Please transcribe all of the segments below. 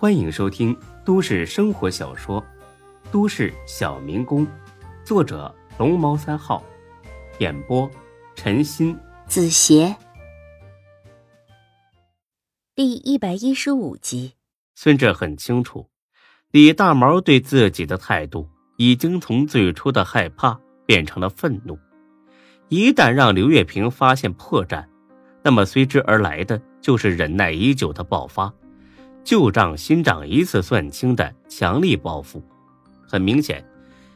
欢迎收听都市生活小说《都市小民工》，作者龙猫三号，演播陈鑫、子邪，第一百一十五集。孙哲很清楚，李大毛对自己的态度已经从最初的害怕变成了愤怒。一旦让刘月平发现破绽，那么随之而来的就是忍耐已久的爆发，旧账新账一次算清的强力报复。很明显，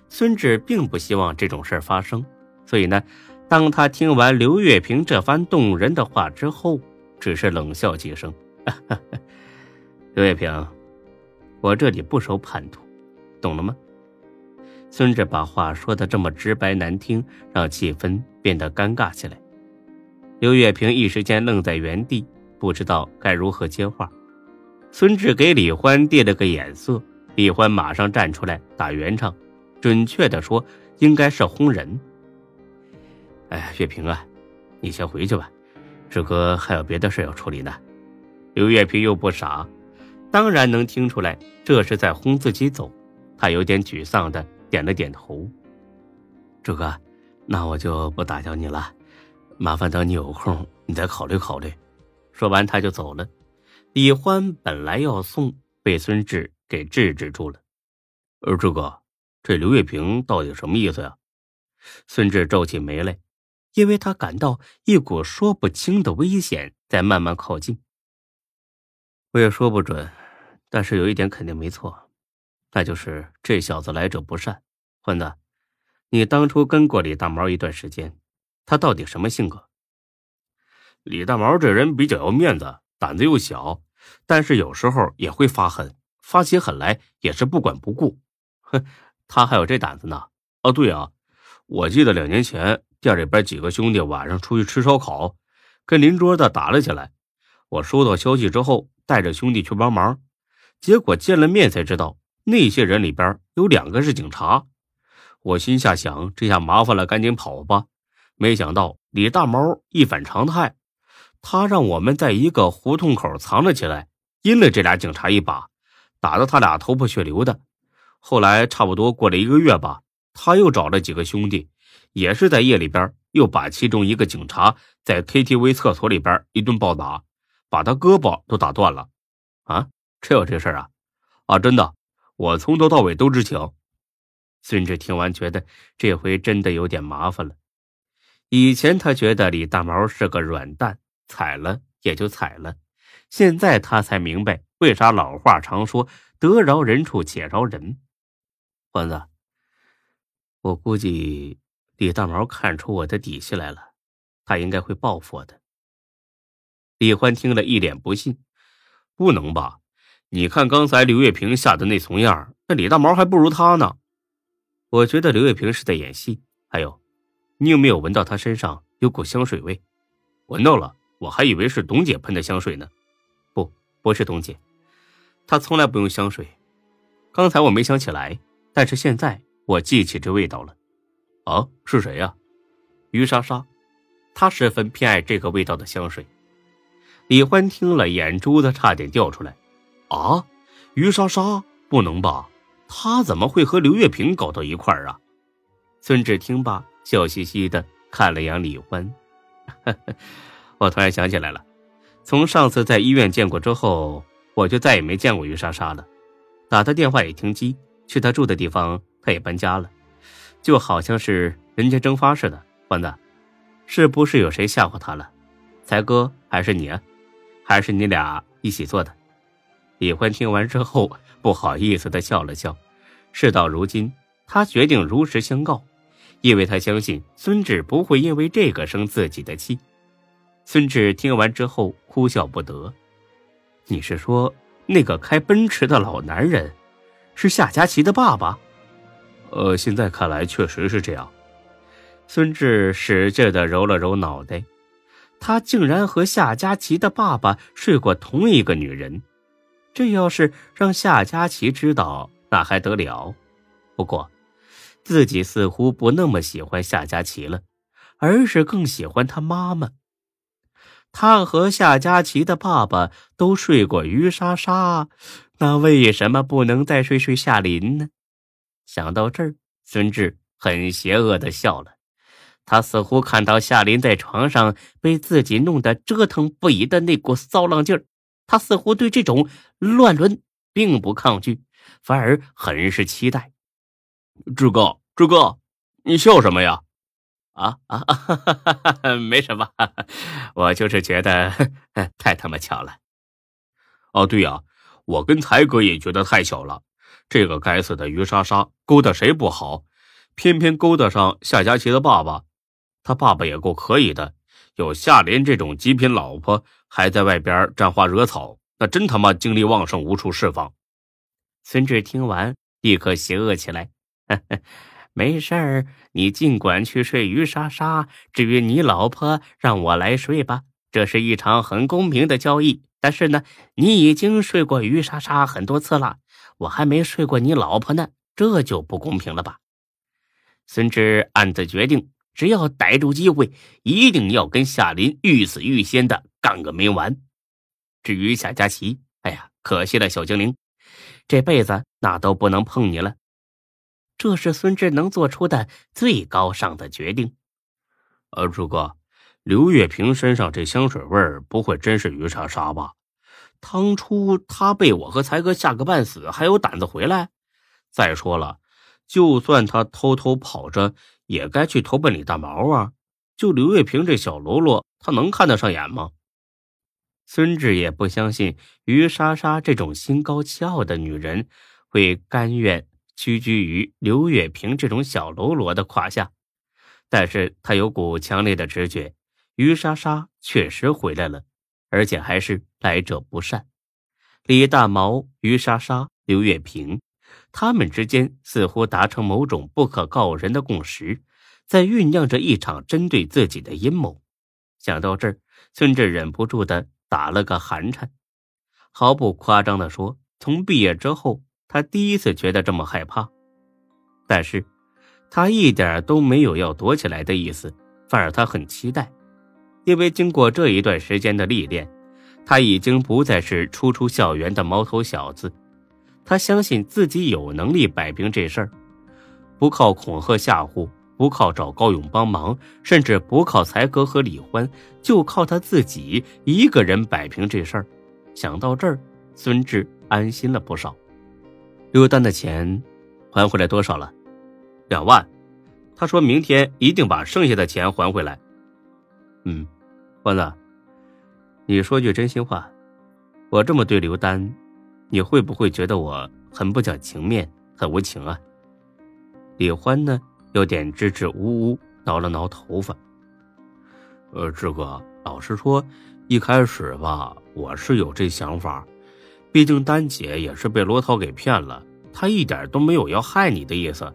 孙志并不希望这种事发生，所以呢，当他听完刘月平这番动人的话之后，只是冷笑几声：“ 刘月平，我这里不收叛徒，懂了吗？”孙志把话说的这么直白难听，让气氛变得尴尬起来。刘月平一时间愣在原地，不知道该如何接话。孙志给李欢递了个眼色，李欢马上站出来打圆场，准确的说，应该是轰人。哎，月平啊，你先回去吧，志哥还有别的事要处理呢。刘月平又不傻，当然能听出来这是在轰自己走，他有点沮丧的。点了点头，志哥，那我就不打搅你了，麻烦等你有空，你再考虑考虑。说完，他就走了。李欢本来要送，被孙志给制止住了。呃，志哥，这刘月平到底什么意思呀？孙志皱起眉来，因为他感到一股说不清的危险在慢慢靠近。我也说不准，但是有一点肯定没错，那就是这小子来者不善。混子，你当初跟过李大毛一段时间，他到底什么性格？李大毛这人比较要面子，胆子又小，但是有时候也会发狠，发起狠来也是不管不顾。哼，他还有这胆子呢？哦，对啊，我记得两年前店里边几个兄弟晚上出去吃烧烤，跟邻桌的打了起来。我收到消息之后，带着兄弟去帮忙，结果见了面才知道，那些人里边有两个是警察。我心下想，这下麻烦了，赶紧跑吧！没想到李大毛一反常态，他让我们在一个胡同口藏了起来，阴了这俩警察一把，打得他俩头破血流的。后来差不多过了一个月吧，他又找了几个兄弟，也是在夜里边，又把其中一个警察在 KTV 厕所里边一顿暴打，把他胳膊都打断了。啊，真有这事啊？啊，真的，我从头到尾都知情。孙志听完，觉得这回真的有点麻烦了。以前他觉得李大毛是个软蛋，踩了也就踩了。现在他才明白，为啥老话常说“得饶人处且饶人”。欢子，我估计李大毛看出我的底细来了，他应该会报复我的。李欢听了一脸不信：“不能吧？你看刚才刘月平吓得那怂样，那李大毛还不如他呢。”我觉得刘月平是在演戏。还有，你有没有闻到他身上有股香水味？闻到了，我还以为是董姐喷的香水呢。不，不是董姐，她从来不用香水。刚才我没想起来，但是现在我记起这味道了。啊，是谁呀？于莎莎，她十分偏爱这个味道的香水。李欢听了，眼珠子差点掉出来。啊，于莎莎，不能吧？她怎么会和刘月平搞到一块儿啊？孙志听罢，笑嘻嘻的看了眼李欢。我突然想起来了，从上次在医院见过之后，我就再也没见过于莎莎了。打她电话也停机，去她住的地方，她也搬家了，就好像是人间蒸发似的。欢子，是不是有谁吓唬他了？才哥还是你啊？还是你俩一起做的？李欢听完之后，不好意思的笑了笑。事到如今，他决定如实相告，因为他相信孙志不会因为这个生自己的气。孙志听完之后哭笑不得：“你是说那个开奔驰的老男人，是夏佳琪的爸爸？”“呃，现在看来确实是这样。”孙志使劲的揉了揉脑袋，他竟然和夏佳琪的爸爸睡过同一个女人。这要是让夏佳琪知道，那还得了？不过，自己似乎不那么喜欢夏佳琪了，而是更喜欢他妈妈。他和夏佳琪的爸爸都睡过于莎莎，那为什么不能再睡睡夏琳呢？想到这儿，孙志很邪恶的笑了。他似乎看到夏琳在床上被自己弄得折腾不已的那股骚浪劲儿，他似乎对这种乱伦并不抗拒，反而很是期待。志哥，志哥，你笑什么呀？啊啊啊！没什么，我就是觉得 太他妈巧了。哦，对呀，我跟才哥也觉得太巧了。这个该死的于莎莎勾搭谁不好，偏偏勾搭上夏佳琪的爸爸。他爸爸也够可以的，有夏莲这种极品老婆，还在外边沾花惹草，那真他妈精力旺盛，无处释放。孙志听完，立刻邪恶起来。没事儿，你尽管去睡于莎莎。至于你老婆，让我来睡吧。这是一场很公平的交易。但是呢，你已经睡过于莎莎很多次了，我还没睡过你老婆呢，这就不公平了吧？孙志暗自决定，只要逮住机会，一定要跟夏林欲死欲仙的干个没完。至于夏佳琪，哎呀，可惜了，小精灵，这辈子那都不能碰你了。这是孙志能做出的最高尚的决定。呃，朱哥，刘月平身上这香水味儿不会真是于莎莎吧？当初他被我和才哥吓个半死，还有胆子回来？再说了，就算他偷偷跑着，也该去投奔李大毛啊！就刘月平这小喽啰，他能看得上眼吗？孙志也不相信于莎莎这种心高气傲的女人会甘愿。屈居于刘月平这种小喽啰的胯下，但是他有股强烈的直觉，于莎莎确实回来了，而且还是来者不善。李大毛、于莎莎、刘月平，他们之间似乎达成某种不可告人的共识，在酝酿着一场针对自己的阴谋。想到这儿，孙志忍不住的打了个寒颤。毫不夸张的说，从毕业之后。他第一次觉得这么害怕，但是，他一点都没有要躲起来的意思，反而他很期待，因为经过这一段时间的历练，他已经不再是初出校园的毛头小子，他相信自己有能力摆平这事儿，不靠恐吓吓唬，不靠找高勇帮忙，甚至不靠才哥和李欢，就靠他自己一个人摆平这事儿。想到这儿，孙志安心了不少。刘丹的钱还回来多少了？两万。他说明天一定把剩下的钱还回来。嗯，欢子，你说句真心话，我这么对刘丹，你会不会觉得我很不讲情面，很无情啊？李欢呢，有点支支吾吾，挠了挠头发。呃，志哥，老实说，一开始吧，我是有这想法。毕竟丹姐也是被罗涛给骗了，他一点都没有要害你的意思。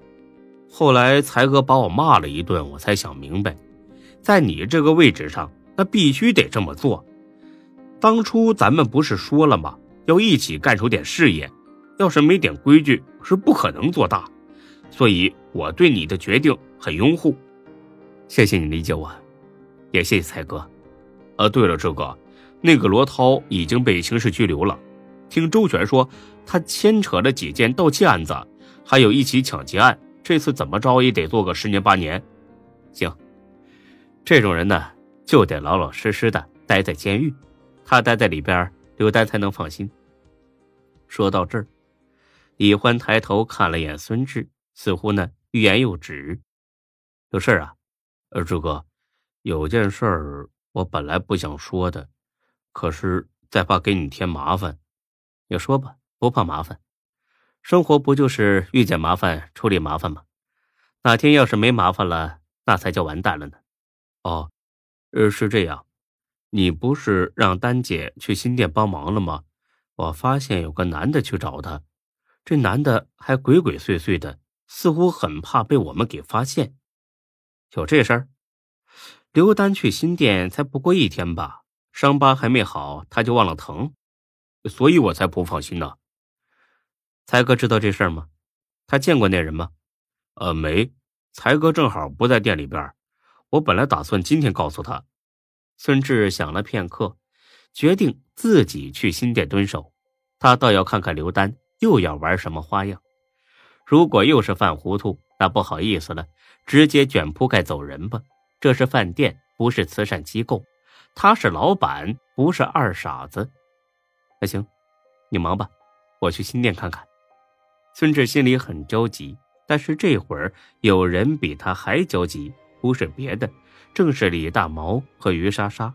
后来才哥把我骂了一顿，我才想明白，在你这个位置上，那必须得这么做。当初咱们不是说了吗？要一起干出点事业，要是没点规矩，是不可能做大。所以我对你的决定很拥护，谢谢你理解我，也谢谢才哥。呃，对了，志哥，那个罗涛已经被刑事拘留了。听周全说，他牵扯了几件盗窃案子，还有一起抢劫案。这次怎么着也得做个十年八年。行，这种人呢，就得老老实实的待在监狱。他待在里边，刘丹才能放心。说到这儿，李欢抬头看了眼孙志，似乎呢欲言又止。有事啊？呃，志哥，有件事我本来不想说的，可是再怕给你添麻烦。你说吧，不怕麻烦，生活不就是遇见麻烦处理麻烦吗？哪天要是没麻烦了，那才叫完蛋了呢。哦，是这样，你不是让丹姐去新店帮忙了吗？我发现有个男的去找她，这男的还鬼鬼祟祟的，似乎很怕被我们给发现。有这事儿？刘丹去新店才不过一天吧，伤疤还没好，他就忘了疼。所以我才不放心呢。才哥知道这事儿吗？他见过那人吗？呃，没。才哥正好不在店里边，我本来打算今天告诉他。孙志想了片刻，决定自己去新店蹲守。他倒要看看刘丹又要玩什么花样。如果又是犯糊涂，那不好意思了，直接卷铺盖走人吧。这是饭店，不是慈善机构。他是老板，不是二傻子。那行，你忙吧，我去新店看看。孙志心里很着急，但是这会儿有人比他还焦急，不是别的，正是李大毛和于莎莎。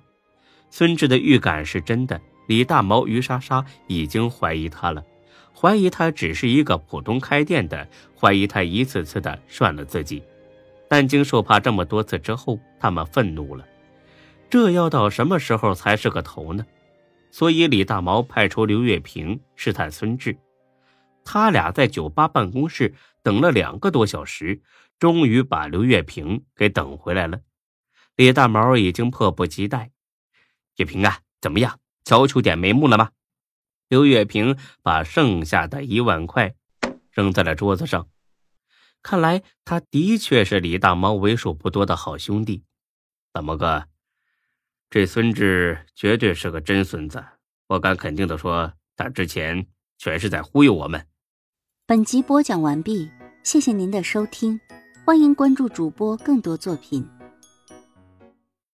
孙志的预感是真的，李大毛、于莎莎已经怀疑他了，怀疑他只是一个普通开店的，怀疑他一次次的涮了自己。但经受怕这么多次之后，他们愤怒了。这要到什么时候才是个头呢？所以李大毛派出刘月平试探孙志。他俩在酒吧办公室等了两个多小时，终于把刘月平给等回来了。李大毛已经迫不及待：“月平啊，怎么样？瞧出点眉目了吗？”刘月平把剩下的一万块扔在了桌子上。看来他的确是李大毛为数不多的好兄弟。怎么个，这孙志绝对是个真孙子，我敢肯定的说，他之前全是在忽悠我们。本集播讲完毕，谢谢您的收听，欢迎关注主播更多作品。